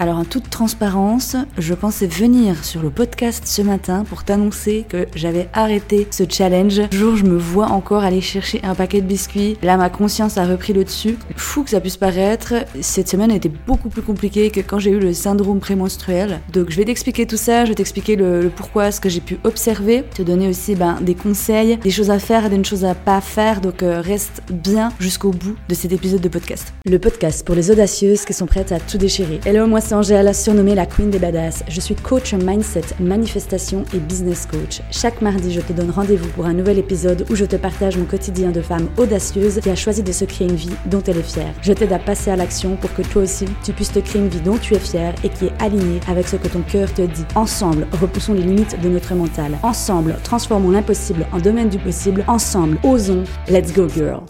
Alors en toute transparence, je pensais venir sur le podcast ce matin pour t'annoncer que j'avais arrêté ce challenge. Jour, je me vois encore aller chercher un paquet de biscuits. Là, ma conscience a repris le dessus. Fou que ça puisse paraître, cette semaine été beaucoup plus compliquée que quand j'ai eu le syndrome prémenstruel. Donc je vais t'expliquer tout ça, je vais t'expliquer le, pourquoi, ce que j'ai pu observer, te donner aussi ben, des conseils, des choses à faire des choses à pas faire. Donc euh, reste bien jusqu'au bout de cet épisode de podcast. Le podcast pour les audacieuses qui sont prêtes à tout déchirer. Hello, moi c'est Angèle, surnommée la Queen des Badass. Je suis coach mindset, manifestation et business coach. Chaque mardi, je te donne rendez-vous pour un nouvel épisode où je te partage mon quotidien de femme audacieuse qui a choisi de se créer une vie dont elle est fière. Je t'aide à passer à l'action pour que toi aussi, tu puisses te créer une vie dont tu es fière et qui est alignée avec ce que ton cœur te dit. Ensemble, repoussons les limites de notre mental. Ensemble, transformons l'impossible en domaine du possible. Ensemble, osons. Let's go girl.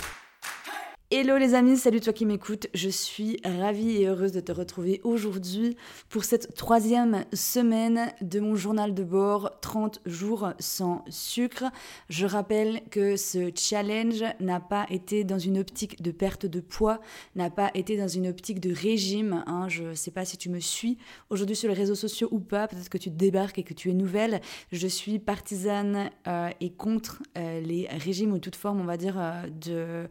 Hello les amis, salut toi qui m'écoutes, je suis ravie et heureuse de te retrouver aujourd'hui pour cette troisième semaine de mon journal de bord 30 jours sans sucre. Je rappelle que ce challenge n'a pas été dans une optique de perte de poids, n'a pas été dans une optique de régime. Hein. Je ne sais pas si tu me suis aujourd'hui sur les réseaux sociaux ou pas, peut-être que tu débarques et que tu es nouvelle. Je suis partisane euh, et contre euh, les régimes ou toute forme, on va dire, euh, de...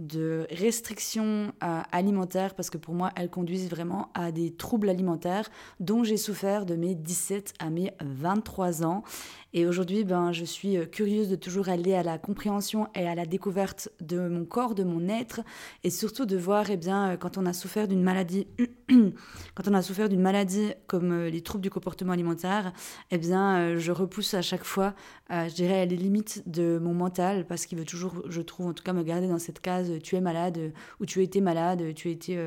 de restrictions euh, alimentaires parce que pour moi, elles conduisent vraiment à des troubles alimentaires dont j'ai souffert de mes 17 à mes 23 ans. Et aujourd'hui, ben, je suis euh, curieuse de toujours aller à la compréhension et à la découverte de mon corps, de mon être, et surtout de voir, eh bien, euh, quand on a souffert d'une maladie, quand on a souffert d'une maladie comme euh, les troubles du comportement alimentaire, eh bien, je repousse à chaque fois, je dirais, les limites de mon mental, parce qu'il veut toujours, je trouve, en tout cas, me garder dans cette case, tu es malade, ou tu été malade, tu, as été,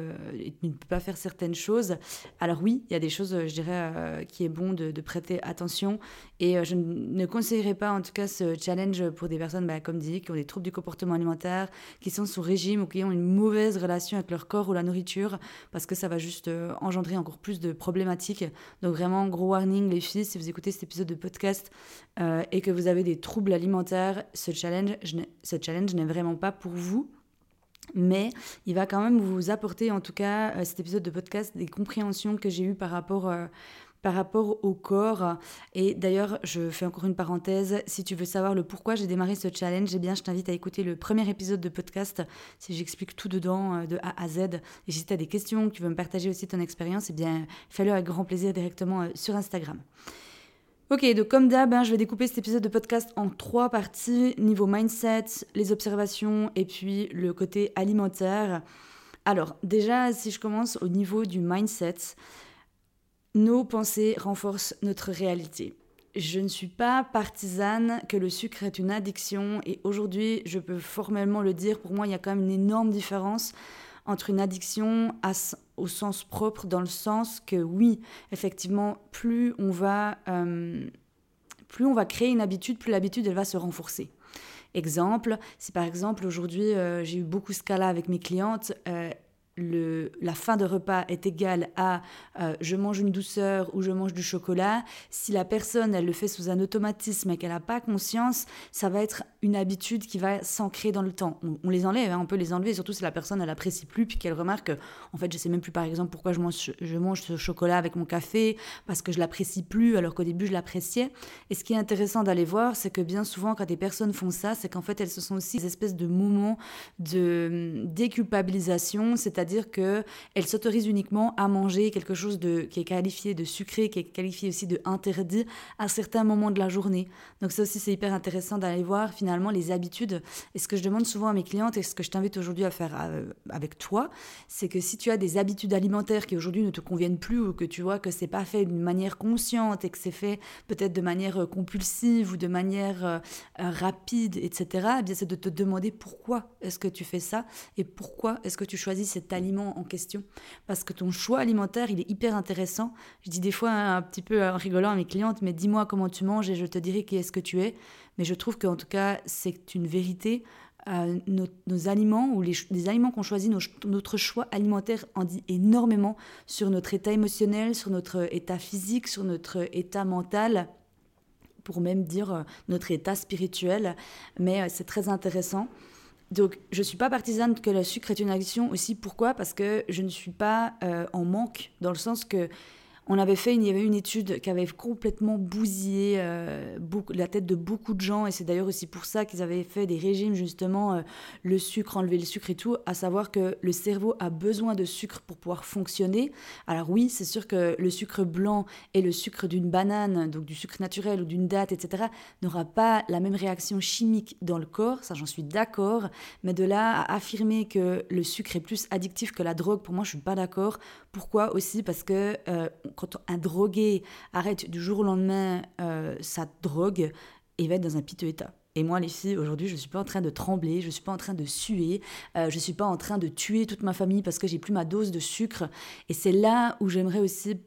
tu ne peux pas faire certaines choses. Alors oui, il y a des choses, je dirais, qui est bon de, de prêter attention, et je ne ne conseillerais pas en tout cas ce challenge pour des personnes, bah, comme dit, qui ont des troubles du comportement alimentaire, qui sont sous régime ou qui ont une mauvaise relation avec leur corps ou la nourriture, parce que ça va juste euh, engendrer encore plus de problématiques. Donc vraiment, gros warning les filles, si vous écoutez cet épisode de podcast euh, et que vous avez des troubles alimentaires, ce challenge, ce challenge n'est vraiment pas pour vous mais il va quand même vous apporter, en tout cas, euh, cet épisode de podcast, des compréhensions que j'ai eues par rapport par rapport au corps. Et d'ailleurs, je fais encore une parenthèse, si tu veux savoir le pourquoi j'ai démarré ce challenge, eh bien, je t'invite à écouter le premier épisode de podcast, si j'explique tout dedans, euh, de A à Z. Et si tu as des questions, que tu veux me partager aussi ton expérience, eh bien, fais-le avec grand plaisir directement euh, sur Instagram. Ok, donc comme d'hab, hein, je vais découper cet épisode de podcast en trois parties, niveau mindset, les observations et puis le côté alimentaire. Alors déjà, si je commence au niveau du mindset, nos pensées renforcent notre réalité. Je ne suis pas partisane que le sucre est une addiction et aujourd'hui, je peux formellement le dire, pour moi, il y a quand même une énorme différence entre une addiction au sens propre, dans le sens que oui, effectivement, plus on va, euh, plus on va créer une habitude, plus l'habitude, elle va se renforcer. Exemple, si par exemple aujourd'hui euh, j'ai eu beaucoup ce cas-là avec mes clientes, euh, la fin de repas est égale à euh, je mange une douceur ou je mange du chocolat, si la personne elle le fait sous un automatisme et qu'elle n'a pas conscience, ça va être une habitude qui va s'ancrer dans le temps. On, les enlève, hein, on peut les enlever, surtout si la personne elle apprécie plus puis qu'elle remarque en fait je sais même plus par exemple pourquoi je mange, je mange ce chocolat avec mon café parce que je l'apprécie plus alors qu'au début je l'appréciais. Et ce qui est intéressant d'aller voir, c'est que bien souvent quand des personnes font ça, c'est qu'en fait elles se sont aussi des espèces de moments de hum, déculpabilisation, c'est-à-dire c'est-à-dire qu'elle s'autorise uniquement à manger quelque chose de, qui est qualifié de sucré, qui est qualifié aussi de interdit à certains moments de la journée. Donc ça aussi, c'est hyper intéressant d'aller voir finalement les habitudes. Et ce que je demande souvent à mes clientes et ce que je t'invite aujourd'hui à faire euh, avec toi, c'est que si tu as des habitudes alimentaires qui aujourd'hui ne te conviennent plus ou que tu vois que c'est pas fait d'une manière consciente et que c'est fait peut-être de manière euh, compulsive ou de manière euh, rapide, etc., eh bien c'est de te demander pourquoi est-ce que tu fais ça et pourquoi est-ce que tu choisis cette aliment en question. Parce que ton choix alimentaire, il est hyper intéressant. Je dis des fois un petit peu en rigolant à mes clientes, mais dis-moi comment tu manges et je te dirai qui est-ce que tu es. Mais je trouve qu'en tout cas, c'est une vérité. Euh, nos, aliments ou les, aliments qu'on choisit, notre choix alimentaire en dit énormément sur notre état émotionnel, sur notre état physique, sur notre état mental, pour même dire euh, notre état spirituel. Mais euh, c'est très intéressant. Donc, je ne suis pas partisane que le sucre est une addiction aussi. Pourquoi? Parce que je ne suis pas euh, en manque, dans le sens que on avait fait, il y avait une étude qui avait complètement bousillé euh, la tête de beaucoup de gens, et c'est d'ailleurs aussi pour ça qu'ils avaient fait des régimes justement, euh, le sucre, enlever le sucre et tout, à savoir que le cerveau a besoin de sucre pour pouvoir fonctionner. Alors oui, c'est sûr que le sucre blanc et le sucre d'une banane, donc du sucre naturel ou d'une date, etc., n'aura pas la même réaction chimique dans le corps, ça j'en suis d'accord, mais de là à affirmer que le sucre est plus addictif que la drogue, pour moi je suis pas d'accord. Pourquoi? Aussi Parce que euh, quand un drogué arrête du jour au lendemain euh, sa drogue, il va être dans un piteux état. Et moi, les filles, aujourd'hui, je ne suis pas en train de trembler, je ne suis pas en train de suer, euh, je ne suis pas en train de tuer toute ma famille parce que j'ai plus ma dose de sucre. Et c'est là où j'aimerais aussi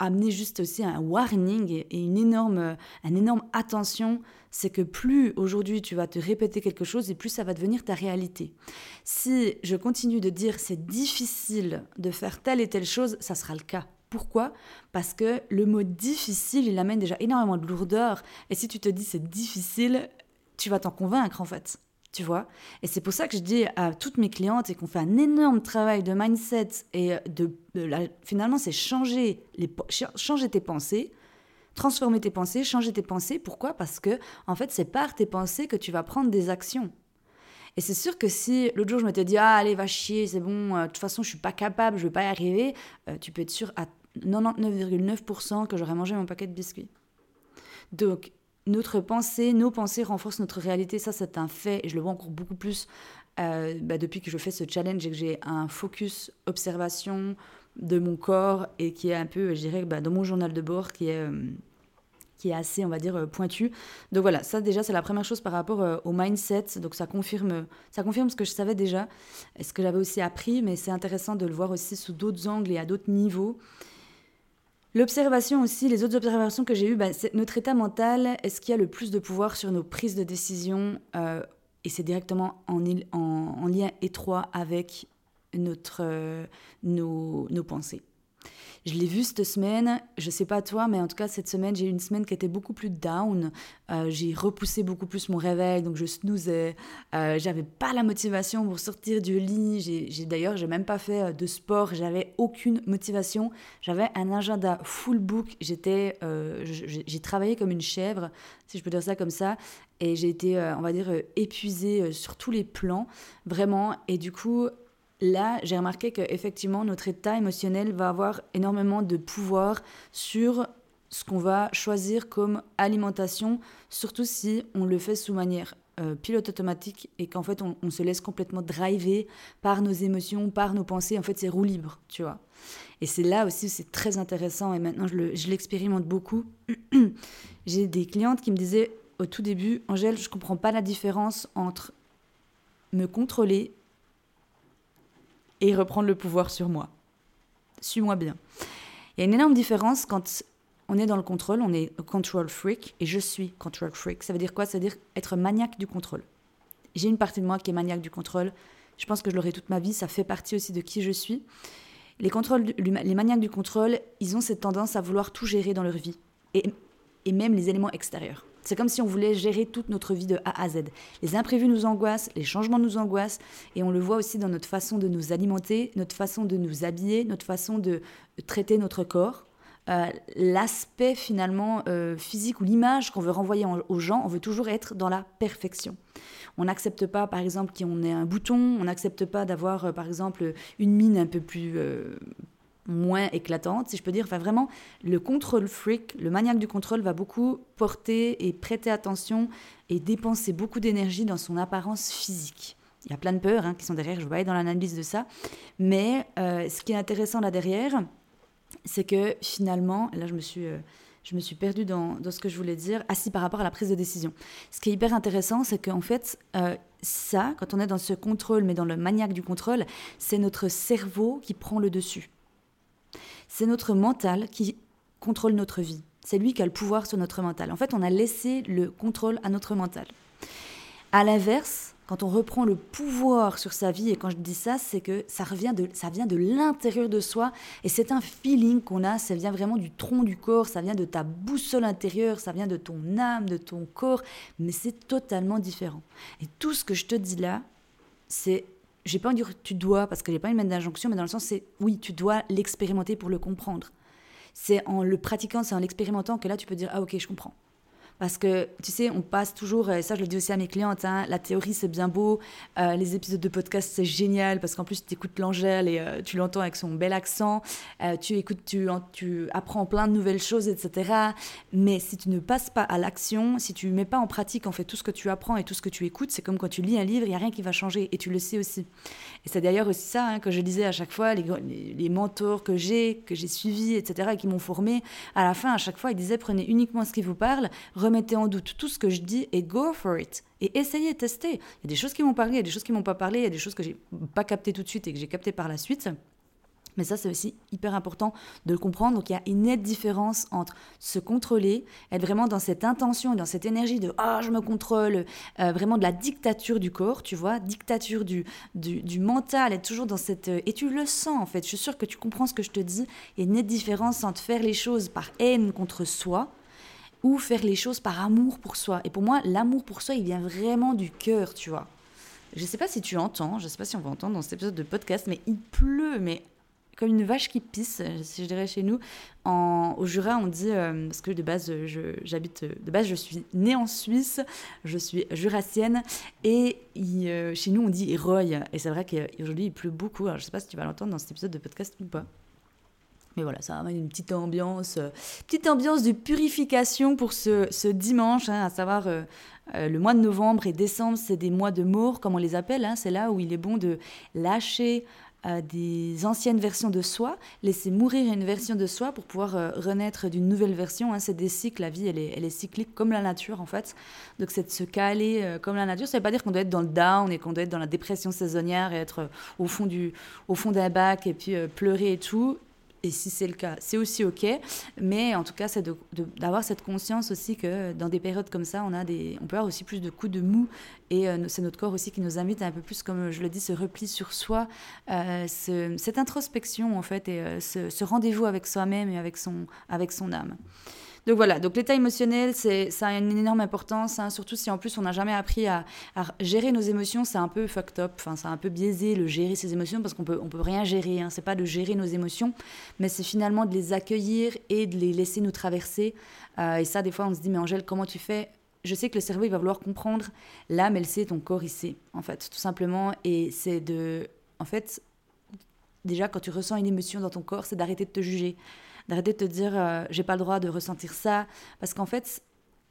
amener juste aussi un warning et une énorme, un énorme attention, c'est que plus aujourd'hui tu vas te répéter quelque chose et plus ça va devenir ta réalité. Si je continue de dire c'est difficile de faire telle et telle chose, ça sera le cas. Pourquoi? Parce que le mot difficile, il amène déjà énormément de lourdeur. Et si tu te dis c'est difficile, tu vas t'en convaincre en fait. Tu vois? Et c'est pour ça que je dis à toutes mes clientes et qu'on fait un énorme travail de mindset et de, finalement c'est changer les changer tes pensées, transformer tes pensées, changer tes pensées. Pourquoi? Parce que en fait c'est par tes pensées que tu vas prendre des actions. Et c'est sûr que si l'autre jour je m'étais dit ah allez va chier c'est bon euh, de toute façon je suis pas capable je vais pas y arriver, euh, tu peux être sûr à 99,9% que j'aurais mangé mon paquet de biscuits. Donc, notre pensée, nos pensées renforcent notre réalité. Ça, c'est un fait. Et je le vois encore beaucoup plus euh, bah, depuis que je fais ce challenge et que j'ai un focus observation de mon corps et qui est un peu, je dirais, bah, dans mon journal de bord, qui est, euh, qui est assez, on va dire, pointu. Donc voilà, ça déjà, c'est la première chose par rapport euh, au mindset. Donc ça confirme, ça confirme ce que je savais déjà ce que j'avais aussi appris, mais c'est intéressant de le voir aussi sous d'autres angles et à d'autres niveaux. L'observation aussi, les autres observations que j'ai eues, bah, c'est notre état mental, est-ce qu'il y a le plus de pouvoir sur nos prises de décision euh, Et c'est directement en, en, lien étroit avec euh, nos pensées? Je l'ai vu cette semaine, je sais pas toi, mais en tout cas cette semaine, j'ai eu une semaine qui était beaucoup plus down. Euh, j'ai repoussé beaucoup plus mon réveil, donc je snoozais. Euh, j'avais pas la motivation pour sortir du lit. J'ai d'ailleurs, j'ai même pas fait euh, de sport. J'avais aucune motivation. J'avais un agenda full book. J'étais, euh, j'ai travaillé comme une chèvre, si je peux dire ça comme ça. Et j'ai été, on va dire, épuisée sur tous les plans, vraiment. Et du coup, là, j'ai remarqué qu'effectivement, notre état émotionnel va avoir énormément de pouvoir sur ce qu'on va choisir comme alimentation, surtout si on le fait sous manière euh, pilote automatique et qu'en fait on, se laisse complètement driver par nos émotions, par nos pensées. En fait, c'est roue libre, tu vois. Et c'est là aussi c'est très intéressant et maintenant je l'expérimente beaucoup. j'ai des clientes qui me disaient au tout début, Angèle, je comprends pas la différence entre me contrôler et reprendre le pouvoir sur moi. Suis-moi bien. Il y a une énorme différence quand on est dans le contrôle, on est control freak, et je suis control freak. Ça veut dire quoi? Ça veut dire être maniaque du contrôle. J'ai une partie de moi qui est maniaque du contrôle. Je pense que je l'aurai toute ma vie. Ça fait partie aussi de qui je suis. Les, contrôles, les maniaques du contrôle, ils ont cette tendance à vouloir tout gérer dans leur vie. Et, et même les éléments extérieurs. C'est comme si on voulait gérer toute notre vie de A à Z. Les imprévus nous angoissent, les changements nous angoissent, et on le voit aussi dans notre façon de nous alimenter, notre façon de nous habiller, notre façon de traiter notre corps. Euh, l'aspect finalement euh, physique ou l'image qu'on veut renvoyer aux gens, on veut toujours être dans la perfection. On n'accepte pas, par exemple, qu'on ait un bouton, on n'accepte pas d'avoir, euh, par exemple, une mine un peu plus moins éclatante, si je peux dire. Enfin, vraiment, le control freak, le maniaque du contrôle, va beaucoup porter et prêter attention et dépenser beaucoup d'énergie dans son apparence physique. Il y a plein de peurs hein, qui sont derrière, je vais aller dans l'analyse de ça. Mais euh, ce qui est intéressant là derrière, c'est que finalement, là je me suis, euh, je me suis perdue dans, ce que je voulais dire, assis par rapport à la prise de décision. Ce qui est hyper intéressant, c'est qu'en fait, euh, ça, quand on est dans ce contrôle, mais dans le maniaque du contrôle, c'est notre cerveau qui prend le dessus. C'est notre mental qui contrôle notre vie. C'est lui qui a le pouvoir sur notre mental. En fait, on a laissé le contrôle à notre mental. À l'inverse, quand on reprend le pouvoir sur sa vie, et quand je dis ça, c'est que ça, revient de, ça vient de l'intérieur de soi, et c'est un feeling qu'on a, ça vient vraiment du tronc du corps, ça vient de ta boussole intérieure, ça vient de ton âme, de ton corps, mais c'est totalement différent. Et tout ce que je te dis là, c'est j'ai pas envie de dire tu dois parce que j'ai pas une d'injonction, mais dans le sens c'est oui, tu dois l'expérimenter pour le comprendre. C'est en le pratiquant, c'est en l'expérimentant que là tu peux dire ah ok je comprends. Parce que, tu sais, on passe toujours, et ça je le dis aussi à mes clientes, hein, la théorie c'est bien beau, euh, les épisodes de podcast c'est génial, parce qu'en plus tu écoutes l'Angèle et euh, tu l'entends avec son bel accent, euh, tu écoutes, tu, apprends plein de nouvelles choses, etc. Mais si tu ne passes pas à l'action, si tu ne mets pas en pratique en fait tout ce que tu apprends et tout ce que tu écoutes, c'est comme quand tu lis un livre, il n'y a rien qui va changer, et tu le sais aussi. Et c'est d'ailleurs aussi ça hein, que je disais à chaque fois, les, les, mentors que j'ai, que j'ai suivis, etc., et qui m'ont formé, à la fin, à chaque fois, ils disaient prenez uniquement ce qui vous parle, remettez en doute tout ce que je dis et go for it. Et essayez, testez. Il y a des choses qui m'ont parlé, il y a des choses qui m'ont pas parlé, il y a des choses que j'ai pas captées tout de suite et que j'ai captées par la suite. Mais ça, c'est aussi hyper important de le comprendre. Donc, il y a une nette différence entre se contrôler, être vraiment dans cette intention et dans cette énergie de ah, je me contrôle, euh, vraiment de la dictature du corps, tu vois, dictature du, du, mental, être toujours dans cette. Euh, et tu le sens, en fait. Je suis sûre que tu comprends ce que je te dis. Il y a une nette différence entre faire les choses par haine contre soi ou faire les choses par amour pour soi. Et pour moi, l'amour pour soi, il vient vraiment du cœur, tu vois. Je sais pas si tu entends, je sais pas si on va entendre dans cet épisode de podcast, mais il pleut, mais comme une vache qui pisse, si je dirais chez nous. Au Jura, on dit, euh, parce que de base, j'habite, de base, je suis née en Suisse, je suis jurassienne, et euh, chez nous, on dit Roy. Et c'est vrai qu'aujourd'hui, il pleut beaucoup. Alors, je sais pas si tu vas l'entendre dans cet épisode de podcast ou pas. Mais voilà, ça amène une petite ambiance, euh, petite ambiance de purification pour ce, ce dimanche, hein, à savoir euh, euh, le mois de novembre et décembre, c'est des mois de mort, comme on les appelle. Hein, c'est là où il est bon de lâcher des anciennes versions de soi, laisser mourir une version de soi pour pouvoir renaître d'une nouvelle version. Hein, c'est des cycles, la vie, elle est, elle est, cyclique comme la nature en fait. Donc c'est de se caler comme la nature. Ça ne veut pas dire qu'on doit être dans le down et qu'on doit être dans la dépression saisonnière et être au fond, du, au fond d'un bac et puis pleurer et tout et si c'est le cas, c'est aussi OK. Mais en tout cas, c'est d'avoir cette conscience aussi que dans des périodes comme ça, on, a des, on peut avoir aussi plus de coups de mou. Et euh, c'est notre corps aussi qui nous invite un peu plus, comme je le dis, ce repli sur soi, euh, cette introspection en fait, et euh, ce, ce rendez-vous avec soi-même et avec son, avec son âme. Donc voilà, donc l'état émotionnel, ça a une énorme importance, hein, surtout si en plus on n'a jamais appris à, gérer nos émotions, c'est un peu fucked up, enfin c'est un peu biaisé le gérer ses émotions parce qu'on peut, on peut rien gérer, hein, c'est pas de gérer nos émotions, mais c'est finalement de les accueillir et de les laisser nous traverser. Euh, et ça, des fois, on se dit, mais Angèle, comment tu fais? Je sais que le cerveau, il va vouloir comprendre. L'âme, elle sait, ton corps, il sait, en fait, tout simplement. Et c'est de. En fait, déjà, quand tu ressens une émotion dans ton corps, c'est d'arrêter de te juger d'arrêter de te dire euh, j'ai pas le droit de ressentir ça. Parce qu'en fait,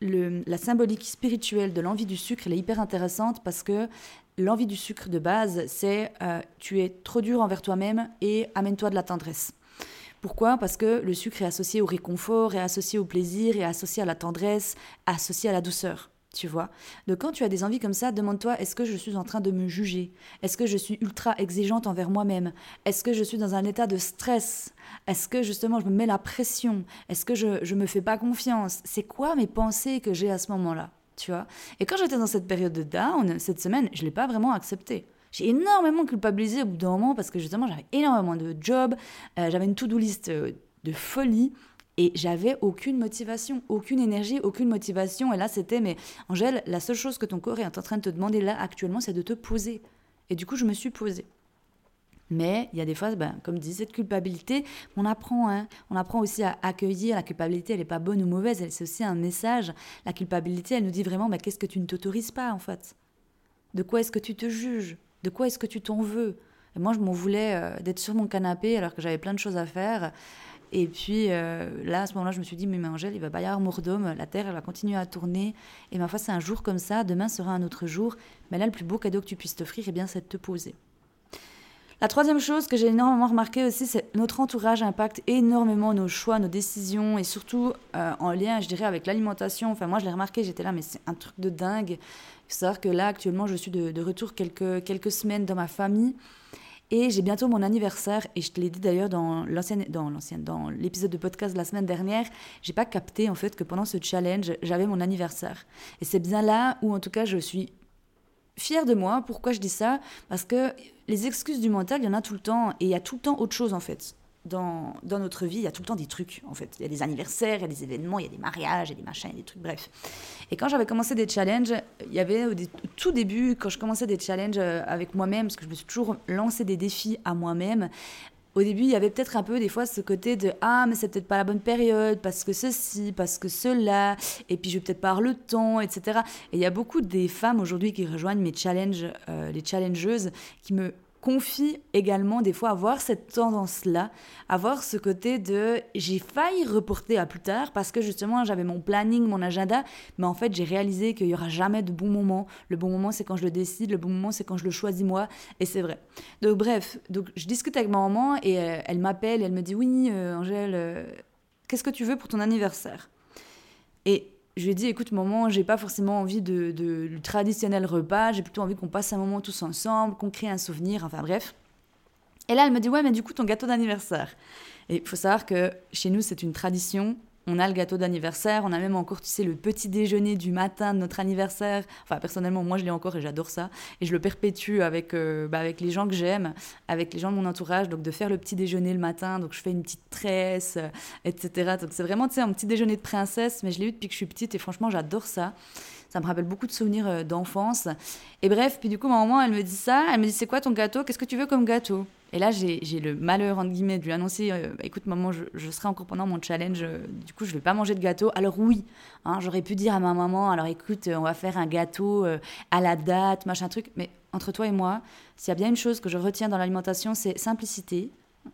la symbolique spirituelle de l'envie du sucre, elle est hyper intéressante parce que l'envie du sucre de base, c'est euh, tu es trop dur envers toi-même et amène-toi de la tendresse. Pourquoi? Parce que le sucre est associé au réconfort, est associé au plaisir, est associé à la tendresse, associé à la douceur tu vois. Donc quand tu as des envies comme ça, demande-toi est-ce que je suis en train de me juger? Est-ce que je suis ultra exigeante envers moi-même? Est-ce que je suis dans un état de stress? Est-ce que justement je me mets la pression? Est-ce que je je me fais pas confiance? C'est quoi mes pensées que j'ai à ce moment-là Tu vois? Et quand j'étais dans cette période de down cette semaine, je l'ai pas vraiment accepté. J'ai énormément culpabilisé au bout d'un moment parce que justement j'avais énormément de jobs, euh, j'avais une to-do list euh, de folie et j'avais aucune motivation, aucune énergie, aucune motivation. Et là, c'était, mais Angèle, la seule chose que ton corps est en train de te demander là actuellement, c'est de te poser. Et du coup, je me suis posée. Mais il y a des fois, ben, comme dit cette culpabilité, on apprend, hein, on apprend aussi à accueillir. La culpabilité, elle n'est pas bonne ou mauvaise, c'est aussi un message. La culpabilité, elle nous dit vraiment, mais qu'est-ce que tu ne t'autorises pas en fait? De quoi est-ce que tu te juges? De quoi est-ce que tu t'en veux? Et moi, je m'en voulais euh, d'être sur mon canapé alors que j'avais plein de choses à faire et puis euh, là, à ce moment-là, je me suis dit, mais, Angèle, il va pas y avoir Mourdome, la Terre, elle va continuer à tourner. Et ma foi, c'est un jour comme ça, demain sera un autre jour. Mais là, le plus beau cadeau que tu puisses t'offrir, eh c'est de te poser. La troisième chose que j'ai énormément remarqué aussi, c'est notre entourage impacte énormément nos choix, nos décisions, et surtout euh, en lien, je dirais, avec l'alimentation. Enfin, moi, je l'ai remarqué, j'étais là, mais c'est un truc de dingue. Il faut savoir que là, actuellement, je suis de, retour quelques semaines dans ma famille. Et j'ai bientôt mon anniversaire, et je te l'ai dit d'ailleurs dans l'ancienne, dans l'épisode de podcast de la semaine dernière, j'ai pas capté en fait que pendant ce challenge, j'avais mon anniversaire. Et c'est bien là où en tout cas je suis fière de moi. Pourquoi je dis ça? Parce que les excuses du mental, il y en a tout le temps, et il y a tout le temps autre chose en fait. Dans, notre vie, il y a tout le temps des trucs, en fait. Il y a des anniversaires, il y a des événements, il y a des mariages, il y a des machins, il y a des trucs, bref. Et quand j'avais commencé des challenges, il y avait au, tout début, quand je commençais des challenges euh, avec moi-même, parce que je me suis toujours lancé des défis à moi-même, au début, il y avait peut-être un peu des fois ce côté de ah mais c'est peut-être pas la bonne période parce que ceci, parce que cela, et puis je vais peut-être pas avoir le temps, etc. Et il y a beaucoup des femmes aujourd'hui qui rejoignent mes challenges, euh, les challengeuses, qui me confie également des fois avoir cette tendance-là, avoir ce côté de j'ai failli reporter à plus tard parce que justement j'avais mon planning, mon agenda, mais en fait j'ai réalisé qu'il y aura jamais de bon moment. Le bon moment c'est quand je le décide, le bon moment c'est quand je le choisis moi, et c'est vrai. Donc bref, donc je discute avec ma maman et euh, elle m'appelle, elle me dit oui euh, Angèle, euh, qu'est-ce que tu veux pour ton anniversaire? Je lui ai dit, écoute, maman, j'ai pas forcément envie de, du traditionnel repas, j'ai plutôt envie qu'on passe un moment tous ensemble, qu'on crée un souvenir, enfin bref. Et là, elle me dit, ouais, mais du coup, ton gâteau d'anniversaire. Et il faut savoir que chez nous, c'est une tradition on a le gâteau d'anniversaire, on a même encore, tu sais, le petit déjeuner du matin de notre anniversaire. Enfin, personnellement, moi, je l'ai encore et j'adore ça. Et je le perpétue avec, euh, bah, avec les gens que j'aime, avec les gens de mon entourage. Donc, de faire le petit déjeuner le matin. Donc, je fais une petite tresse, euh, etc. Donc, c'est vraiment, tu sais, un petit déjeuner de princesse. Mais je l'ai eu depuis que je suis petite et franchement, j'adore ça. Ça me rappelle beaucoup de souvenirs euh, d'enfance. Et bref, puis du coup, ma maman, elle me dit ça. Elle me dit, c'est quoi ton gâteau? Qu'est-ce que tu veux comme gâteau? Et là, j'ai le malheur, entre guillemets, de lui annoncer euh, bah, écoute, maman, je, serai encore pendant mon challenge, euh, du coup, je vais pas manger de gâteau. Alors, oui, hein, j'aurais pu dire à ma maman alors écoute, on va faire un gâteau à la date, machin truc. Mais entre toi et moi, s'il y a bien une chose que je retiens dans l'alimentation, c'est simplicité.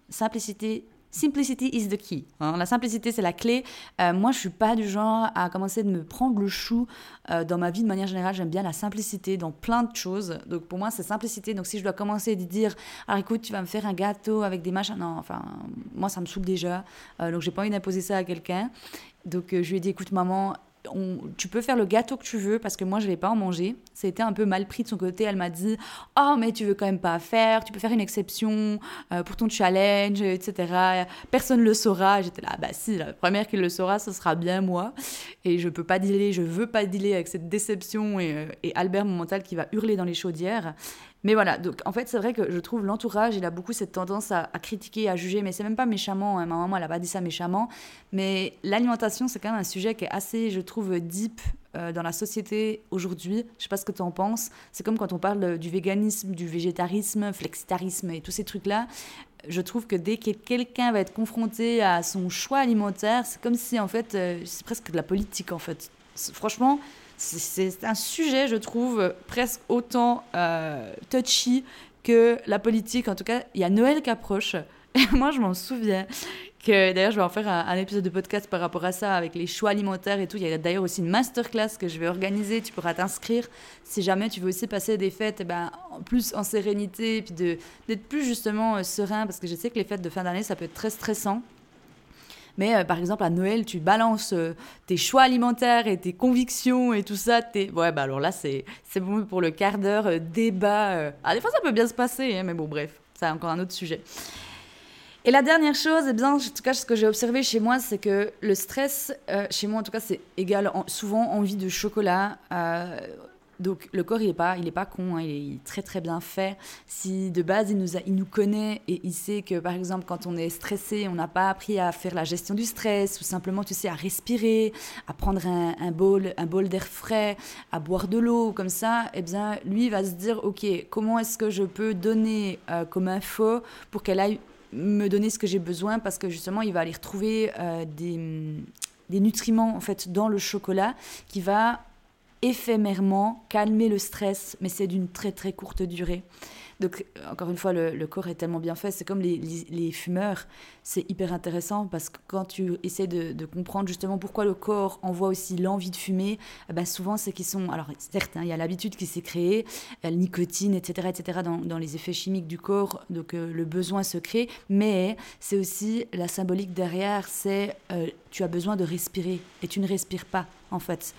Simplicité, Simplicity is the key. Hein. La simplicité, c'est la clé. Euh, moi, je suis pas du genre à commencer de me prendre le chou euh, dans ma vie de manière générale. J'aime bien la simplicité dans plein de choses. Donc, pour moi, c'est simplicité. Donc, si je dois commencer à dire, alors écoute, tu vas me faire un gâteau avec des machins, non, enfin, moi, ça me saoule déjà. Euh, donc, j'ai pas envie d'imposer ça à quelqu'un. Donc, je lui ai dit, écoute, maman, tu peux faire le gâteau que tu veux parce que moi je vais pas en manger. C'était un peu mal pris de son côté. Elle m'a dit oh mais tu veux quand même pas faire, tu peux faire une exception euh, pour ton challenge, etc. Personne le saura. J'étais là bah si la première qui le saura ce sera bien moi et je peux pas dealer, je veux pas dealer avec cette déception et, euh, et Albert mon mental qui va hurler dans les chaudières. Mais voilà, donc en fait, c'est vrai que je trouve l'entourage, il a beaucoup cette tendance à, critiquer, à juger, mais c'est même pas méchamment. Hein. Ma maman, elle a pas dit ça méchamment. Mais l'alimentation, c'est quand même un sujet qui est assez, je trouve, deep euh, dans la société aujourd'hui. Je sais pas ce que tu en penses. C'est comme quand on parle du véganisme, du végétarisme, flexitarisme et tous ces trucs-là. Je trouve que dès que quelqu'un va être confronté à son choix alimentaire, c'est comme si, en fait, euh, c'est presque de la politique, en fait. Franchement, c'est un sujet, je trouve, presque autant euh, touchy que la politique. En tout cas, il y a Noël qui approche. Et moi, je m'en souviens que d'ailleurs, je vais en faire un, épisode de podcast par rapport à ça, avec les choix alimentaires et tout. Il y a d'ailleurs aussi une masterclass que je vais organiser. Tu pourras t'inscrire si jamais tu veux aussi passer des fêtes eh ben, plus en sérénité, puis d'être plus justement euh, serein, parce que je sais que les fêtes de fin d'année, ça peut être très stressant. Mais euh, par exemple, à Noël, tu balances euh, tes choix alimentaires et tes convictions et tout ça. Ouais, bah alors là, c'est bon pour le quart d'heure débat. Ah, des fois, ça peut bien se passer, hein, mais bon, bref, c'est encore un autre sujet. Et la dernière chose, eh bien, en tout cas, ce que j'ai observé chez moi, c'est que le stress, chez moi en tout cas, c'est égal souvent envie de chocolat. Donc le corps, il n'est pas, il est pas con, hein, il est très très bien fait. Si de base, il nous, a, il nous connaît et il sait que par exemple, quand on est stressé, on n'a pas appris à faire la gestion du stress ou simplement, tu sais, à respirer, à prendre un, un bol, un bol d'air frais, à boire de l'eau, comme ça, eh bien, lui va se dire, ok, comment est-ce que je peux donner euh, comme info pour qu'elle aille me donner ce que j'ai besoin parce que justement, il va aller retrouver euh, des, des nutriments en fait dans le chocolat qui va éphémèrement calmer le stress, mais c'est d'une très très courte durée. Donc, encore une fois, le, corps est tellement bien fait. C'est comme les, fumeurs. C'est hyper intéressant parce que quand tu essaies de, comprendre justement pourquoi le corps envoie aussi l'envie de fumer, eh ben souvent c'est qu'ils sont. Alors, certes, hein, il y a l'habitude qui s'est créée, la nicotine, etc., etc., dans, les effets chimiques du corps. Donc, euh, le besoin se crée. Mais c'est aussi la symbolique derrière c'est euh, tu as besoin de respirer et tu ne respires pas, en fait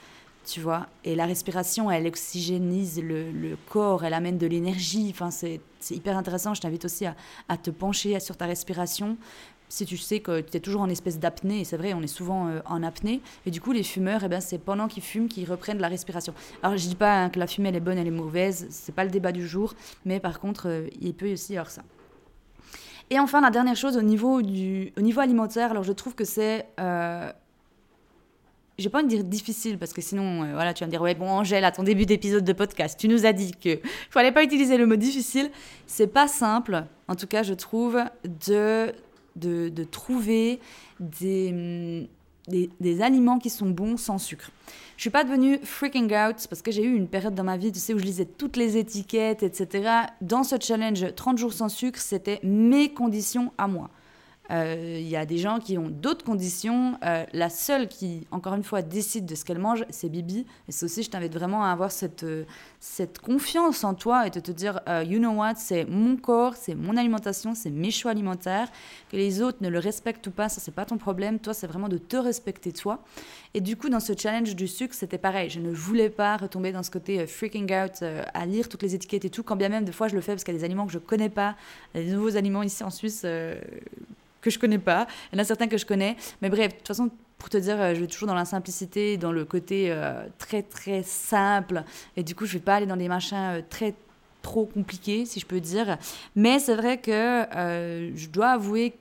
tu vois. Et la respiration, elle oxygénise le, corps, elle amène de l'énergie. Enfin, c'est hyper intéressant. Je t'invite aussi à, te pencher sur ta respiration. Si tu sais que tu es toujours en espèce d'apnée, c'est vrai, on est souvent euh, en apnée, et du coup, les fumeurs, eh ben, c'est pendant qu'ils fument qu'ils reprennent la respiration. Alors, je dis pas hein, que la fumée, elle est bonne, elle est mauvaise, c'est pas le débat du jour, mais par contre, euh, il peut aussi y avoir ça. Et enfin, la dernière chose au niveau, du, au niveau alimentaire, alors je trouve que c'est... Euh, j'ai pas envie de dire difficile parce que sinon, euh, voilà, tu vas me dire, ouais, bon, Angèle, à ton début d'épisode de podcast, tu nous as dit que fallait pas utiliser le mot difficile. C'est pas simple, en tout cas, je trouve, de, de, de trouver des, des, des, aliments qui sont bons sans sucre. Je suis pas devenue freaking out parce que j'ai eu une période dans ma vie, tu sais, où je lisais toutes les étiquettes, etc. Dans ce challenge 30 jours sans sucre, c'était mes conditions à moi. Euh, il y a des gens qui ont d'autres conditions. Euh, la seule qui, encore une fois, décide de ce qu'elle mange, c'est Bibi. Et c'est aussi, je t'invite vraiment à avoir cette, euh, cette confiance en toi et de te dire, you know what, c'est mon corps, c'est mon alimentation, c'est mes choix alimentaires. Que les autres ne le respectent ou pas, ça, c'est pas ton problème. Toi, c'est vraiment de te respecter toi. Et du coup, dans ce challenge du sucre, c'était pareil. Je ne voulais pas retomber dans ce côté freaking out, à lire toutes les étiquettes et tout, quand bien même, des fois, je le fais parce qu'il y a des aliments que je connais pas, des nouveaux aliments ici en Suisse que je connais pas. Il y en a certains que je connais. Mais bref, de toute façon, pour te dire, euh, je vais toujours dans la simplicité, dans le côté euh, très très simple. Et du coup, je vais pas aller dans des machins euh, très trop compliqués, si je peux dire. Mais c'est vrai que je dois avouer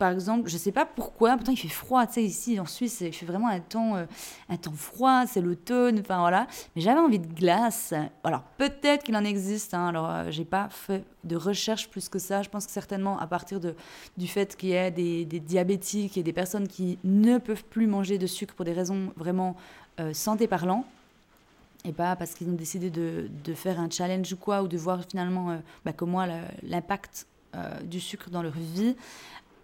par exemple, je sais pas pourquoi, pourtant il fait froid, tu sais, ici en Suisse, il fait vraiment un temps, euh, un temps froid, c'est l'automne, enfin voilà. Mais j'avais envie de glace. Alors peut-être qu'il en existe, hein, alors euh, j'ai pas fait de recherche plus que ça. Je pense que certainement à partir de, du fait qu'il y ait des, des, diabétiques et des personnes qui ne peuvent plus manger de sucre pour des raisons vraiment euh, santé parlant, et pas parce qu'ils ont décidé de, de, faire un challenge ou quoi, ou de voir finalement, bah, comme moi, l'impact du sucre dans leur vie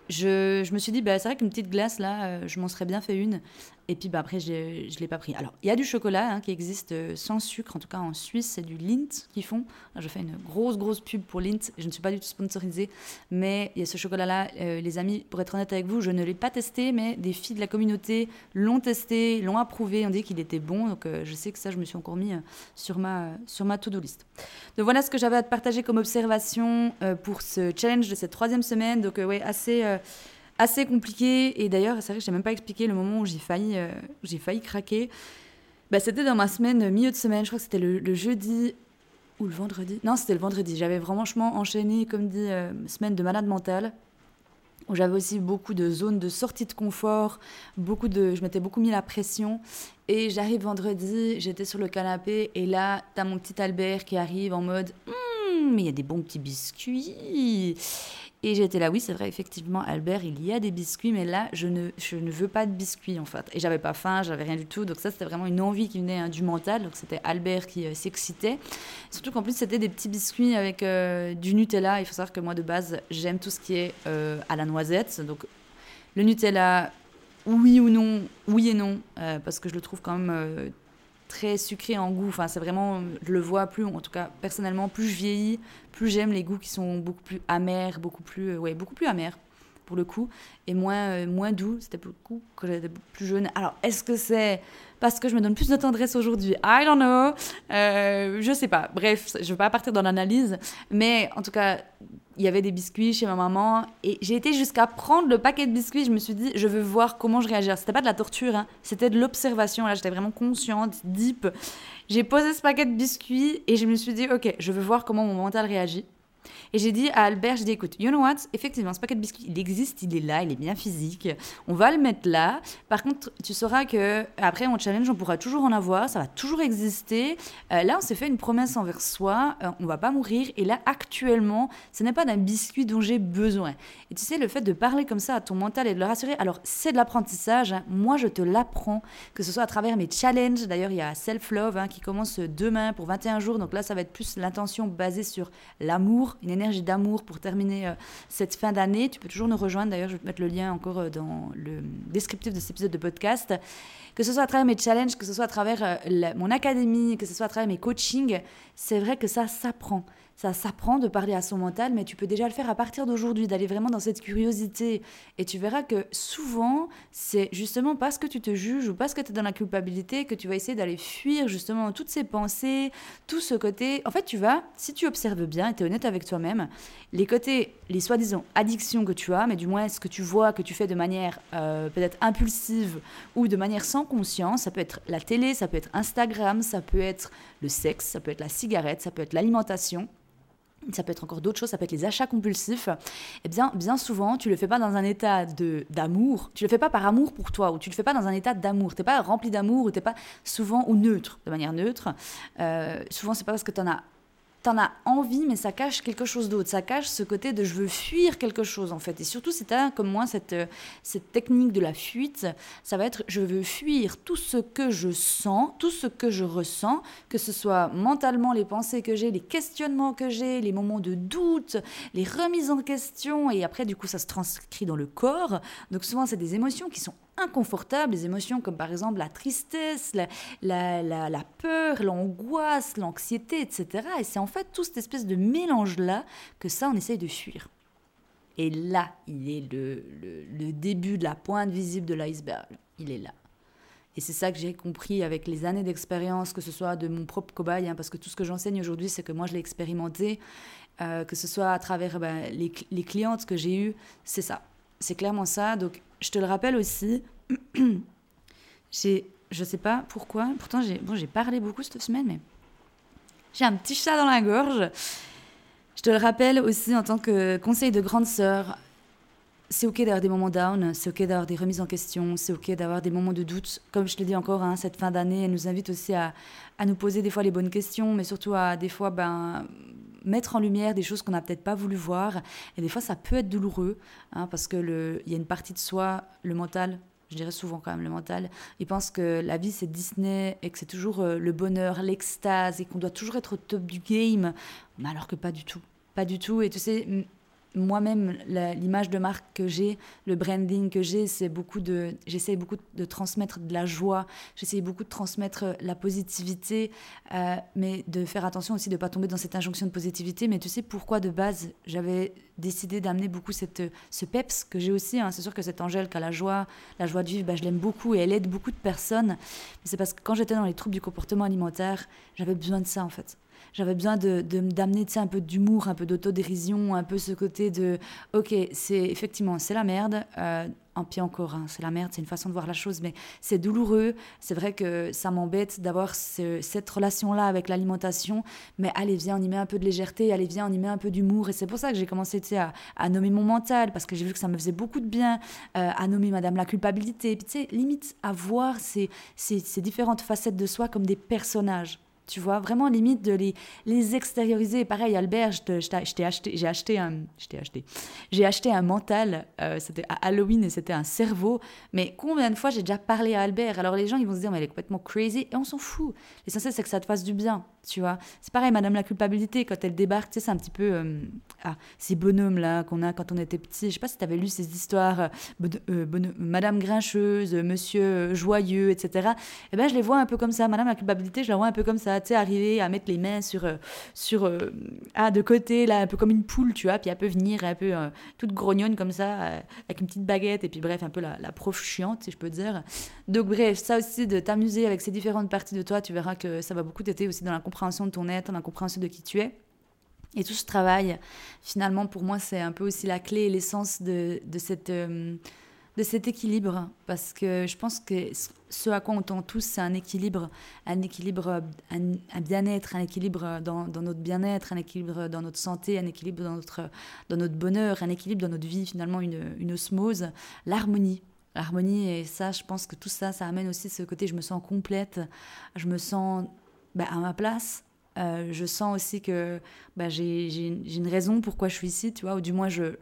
je, je, me suis dit, bah, c'est vrai qu'une petite glace, là, euh, je m'en serais bien fait une. Et puis bah, après, je ne l'ai pas pris. Alors, il y a du chocolat hein, qui existe euh, sans sucre, en tout cas en Suisse, c'est du Lindt qu'ils font. je fais une grosse, grosse pub pour Lindt. Je ne suis pas du tout sponsorisée, mais il y a ce chocolat-là. Euh, les amis, pour être honnête avec vous, je ne l'ai pas testé, mais des filles de la communauté l'ont testé, l'ont approuvé, on dit qu'il était bon. Donc, je sais que ça, je me suis encore mis sur ma, sur ma to-do list. Donc, voilà ce que j'avais à te partager comme observation pour ce challenge de cette troisième semaine. Donc, ouais, assez assez compliqué. Et d'ailleurs, c'est vrai que je n'ai même pas expliqué le moment où j'ai failli, euh, j'ai failli craquer. Bah, c'était dans ma semaine, milieu de semaine, je crois que c'était le, jeudi ou le vendredi. Non, c'était le vendredi. J'avais vraiment enchaîné, comme dit, euh, semaine de malade mentale. Où j'avais aussi beaucoup de zones de sortie de confort, beaucoup de, je m'étais beaucoup mis la pression. Et j'arrive vendredi, j'étais sur le canapé, et là, t'as mon petit Albert qui arrive en mode, hum, mais il y a des bons petits biscuits. Et j'étais là, oui, c'est vrai, effectivement, Albert, il y a des biscuits, mais là, je ne, je ne veux pas de biscuits, en fait. Et j'avais pas faim, j'avais rien du tout. Donc ça, c'était vraiment une envie qui venait hein, du mental. Donc c'était Albert qui euh, s'excitait. Surtout qu'en plus, c'était des petits biscuits avec euh, du Nutella. Il faut savoir que moi, de base, j'aime tout ce qui est euh, à la noisette. Donc le Nutella, oui ou non, oui et non, parce que je le trouve quand même très sucré en goût. Enfin, c'est vraiment, je le vois plus, en tout cas personnellement, plus je vieillis, plus j'aime les goûts qui sont beaucoup plus amers, beaucoup plus, euh, ouais, beaucoup plus amers pour le coup, et moins, euh, moins doux. C'était beaucoup quand j'étais plus jeune. Alors, est-ce que c'est parce que je me donne plus de tendresse aujourd'hui? I don't know. Euh, je sais pas. Bref, je ne vais pas partir dans l'analyse, mais en tout cas, il y avait des biscuits chez ma maman et j'ai été jusqu'à prendre le paquet de biscuits. Je me suis dit, je veux voir comment je réagis. C'était pas de la torture, hein. c'était de l'observation. Là, j'étais vraiment consciente, deep. J'ai posé ce paquet de biscuits et je me suis dit, ok, je veux voir comment mon mental réagit. Et j'ai dit à Albert, j'ai dit, écoute, you know what, effectivement, ce paquet de biscuits, il existe, il est là, il est bien physique. On va le mettre là. Par contre, tu sauras que après mon challenge, on pourra toujours en avoir, ça va toujours exister. Euh, là, on s'est fait une promesse envers soi, euh, on va pas mourir. Et là, actuellement, ce n'est pas d'un biscuit dont j'ai besoin. Et tu sais, le fait de parler comme ça à ton mental et de le rassurer, alors c'est de l'apprentissage. Hein. Moi, je te l'apprends, que ce soit à travers mes challenges. D'ailleurs, il y a Self Love hein, qui commence demain pour 21 jours. Donc là, ça va être plus l'intention basée sur l'amour, une énergie d'amour pour terminer euh, cette fin d'année. Tu peux toujours nous rejoindre. D'ailleurs, je vais te mettre le lien encore euh, dans le descriptif de cet épisode de podcast. Que ce soit à travers mes challenges, que ce soit à travers euh, mon académie, que ce soit à travers mes coachings, c'est vrai que ça s'apprend s'apprend de parler à son mental, mais tu peux déjà le faire à partir d'aujourd'hui, d'aller vraiment dans cette curiosité. Et tu verras que souvent, c'est justement parce que tu te juges ou parce que tu es dans la culpabilité que tu vas essayer d'aller fuir justement toutes ces pensées, tout ce côté. En fait, tu vas, si tu observes bien et tu es honnête avec toi-même, les côtés, les soi-disant addictions que tu as, mais du moins ce que tu vois, que tu fais de manière euh, peut-être impulsive ou de manière sans conscience, ça peut être la télé, ça peut être Instagram, ça peut être le sexe, ça peut être la cigarette, ça peut être l'alimentation ça peut être encore d'autres choses, ça peut être les achats compulsifs. Eh bien, bien souvent, tu le fais pas dans un état de d'amour. Tu le fais pas par amour pour toi, ou tu le fais pas dans un état d'amour. T'es pas rempli d'amour, ou t'es pas souvent ou neutre, de manière neutre. Euh, souvent, c'est pas parce que tu en as t'en as envie, mais ça cache quelque chose d'autre. Ça cache ce côté de je veux fuir quelque chose, en fait. Et surtout, c'est comme moi, cette, euh, cette technique de la fuite, ça va être je veux fuir tout ce que je sens, tout ce que je ressens, que ce soit mentalement les pensées que j'ai, les questionnements que j'ai, les moments de doute, les remises en question, et après, du coup, ça se transcrit dans le corps. Donc, souvent, c'est des émotions qui sont inconfortables, des émotions comme par exemple la tristesse, la, la, peur, l'angoisse, l'anxiété, etc. Et c'est en fait tout cette espèce de mélange-là que ça, on essaye de fuir. Et là, il est le, le, début de la pointe visible de l'iceberg. Il est là. Et c'est ça que j'ai compris avec les années d'expérience, que ce soit de mon propre cobaye, hein, parce que tout ce que j'enseigne aujourd'hui, c'est que moi, je l'ai expérimenté, euh, que ce soit à travers ben, les, les clientes que j'ai eues, c'est ça. C'est clairement ça. Donc, je te le rappelle aussi, j'ai, je sais pas pourquoi, pourtant j'ai, bon, parlé beaucoup cette semaine, mais j'ai un petit chat dans la gorge. Je te le rappelle aussi en tant que conseil de grande sœur, c'est ok d'avoir des moments down, c'est ok d'avoir des remises en question, c'est ok d'avoir des moments de doute. Comme je te dis encore, hein, cette fin d'année, elle nous invite aussi à, à, nous poser des fois les bonnes questions, mais surtout à des fois ben, mettre en lumière des choses qu'on n'a peut-être pas voulu voir. Et des fois, ça peut être douloureux, hein, parce qu'il y a une partie de soi, le mental, je dirais souvent quand même le mental, il pense que la vie c'est Disney et que c'est toujours euh, le bonheur, l'extase et qu'on doit toujours être au top du game, alors que pas du tout. Pas du tout. Et tu sais, moi-même, l'image de marque que j'ai, le branding que j'ai, c'est beaucoup de. J'essaie beaucoup de transmettre de la joie, j'essaie beaucoup de transmettre euh, la positivité, euh, mais de faire attention aussi de ne pas tomber dans cette injonction de positivité. Mais tu sais pourquoi de base j'avais décidé d'amener beaucoup cette, ce peps que j'ai aussi. Hein. C'est sûr que cette Angèle qui a la joie, la joie de vivre, bah, je l'aime beaucoup et elle aide beaucoup de personnes. C'est parce que quand j'étais dans les troubles du comportement alimentaire, j'avais besoin de ça en fait j'avais besoin de d'amener un peu d'humour, un peu d'autodérision, un peu ce côté de ok, c'est effectivement c'est la merde. Euh, en pied encore, hein, c'est la merde, c'est une façon de voir la chose, mais c'est douloureux. C'est vrai que ça m'embête d'avoir cette relation-là avec l'alimentation, mais allez, viens, on y met un peu de légèreté, allez, viens, on y met un peu d'humour. Et c'est pour ça que j'ai commencé à, nommer mon mental, parce que j'ai vu que ça me faisait beaucoup de bien, euh, à nommer Madame la culpabilité. Puis tu sais, limite à voir ces, ces différentes facettes de soi comme des personnages. Tu vois, vraiment limite de les, les extérioriser. Pareil, Albert, je acheté, j'ai acheté un, acheté, j'ai acheté un mental. Euh, c'était à Halloween et c'était un cerveau. Mais combien de fois j'ai déjà parlé à Albert? Alors les gens ils vont se dire mais elle est complètement crazy et on s'en fout. L'essentiel c'est que ça te fasse du bien tu vois. C'est pareil, Madame la culpabilité, quand elle débarque, tu sais, c'est un petit peu euh, ah, ces bonhommes-là qu'on a quand on était petit. Je sais pas si tu avais lu ces histoires, euh, Madame Grincheuse, Monsieur Joyeux, etc. Eh ben, je les vois un peu comme ça. Madame la culpabilité, je la vois un peu comme ça, tu sais, arriver à mettre les mains sur, sur ah, de côté, là, un peu comme une poule, tu vois, puis elle peut venir un peu toute grognonne comme ça, avec une petite baguette, et puis bref, un peu la, prof chiante, si je peux dire. Donc, bref, ça aussi, de t'amuser avec ces différentes parties de toi, tu verras que ça va beaucoup t'aider aussi dans la compréhension de ton être, la compréhension de qui tu es. Et tout ce travail, finalement, pour moi, c'est un peu aussi la clé et l'essence de, de, cette, euh, de cet équilibre. Parce que je pense que ce à quoi on tend tous, c'est un équilibre, un équilibre, un, bien-être, un équilibre dans, dans notre bien-être, un équilibre dans notre santé, un équilibre dans notre, dans notre bonheur, un équilibre dans notre vie, finalement, une, une osmose, l'harmonie. L'harmonie, et ça, je pense que tout ça, ça amène aussi ce côté, je me sens complète, je me sens bah, à ma place. Euh, je sens aussi que bah, j'ai une raison pourquoi je suis ici, tu vois, ou du moins je,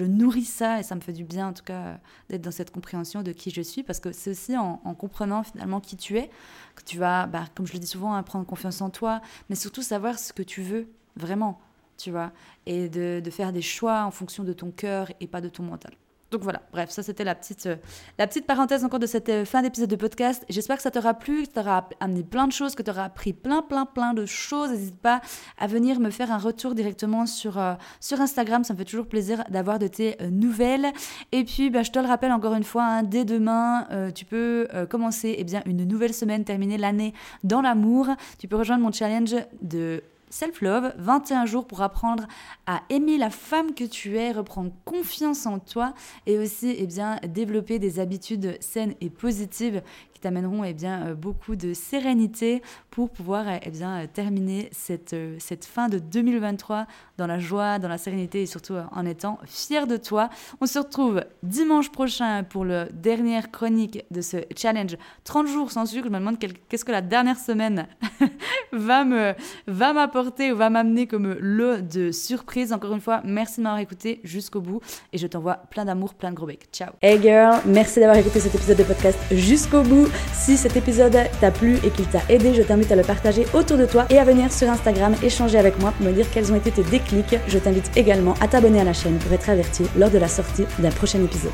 nourris ça et ça me fait du bien en tout cas d'être dans cette compréhension de qui je suis, parce que c'est aussi en, comprenant finalement qui tu es que tu vas, bah, comme je le dis souvent, hein, prendre confiance en toi, mais surtout savoir ce que tu veux vraiment, tu vois, et de, de faire des choix en fonction de ton cœur et pas de ton mental. Donc voilà, bref, ça c'était la petite, euh, la petite parenthèse encore de cette euh, fin d'épisode de podcast. J'espère que ça t'aura plu, que ça t'aura amené plein de choses, que tu auras appris plein, plein, plein de choses. N'hésite pas à venir me faire un retour directement sur, euh, sur Instagram, ça me fait toujours plaisir d'avoir de tes nouvelles. Et puis, bah, je te le rappelle encore une fois, hein, dès demain, tu peux commencer eh bien, une nouvelle semaine, terminer l'année dans l'amour. Tu peux rejoindre mon challenge de self-love, 21 jours pour apprendre à aimer la femme que tu es, reprendre confiance en toi et aussi eh bien, développer des habitudes saines et positives qui t'amèneront eh bien, euh, beaucoup de sérénité pour pouvoir eh bien, euh, terminer cette, euh, cette fin de 2023 dans la joie, dans la sérénité et surtout en étant fier de toi. On se retrouve dimanche prochain pour la dernière chronique de ce challenge 30 jours sans sucre. Je me demande qu'est-ce que la dernière semaine va me va m'apporter ou va m'amener comme lot de surprise. Encore une fois, merci de m'avoir écouté jusqu'au bout et je t'envoie plein d'amour, plein de gros becs. Ciao. Hey girl, merci d'avoir écouté cet épisode de podcast jusqu'au bout. Si cet épisode t'a plu et qu'il t'a aidé, je t'invite à le partager autour de toi et à venir sur Instagram échanger avec moi pour me dire quels ont été tes déclics. Je t'invite également à t'abonner à la chaîne pour être averti lors de la sortie d'un prochain épisode.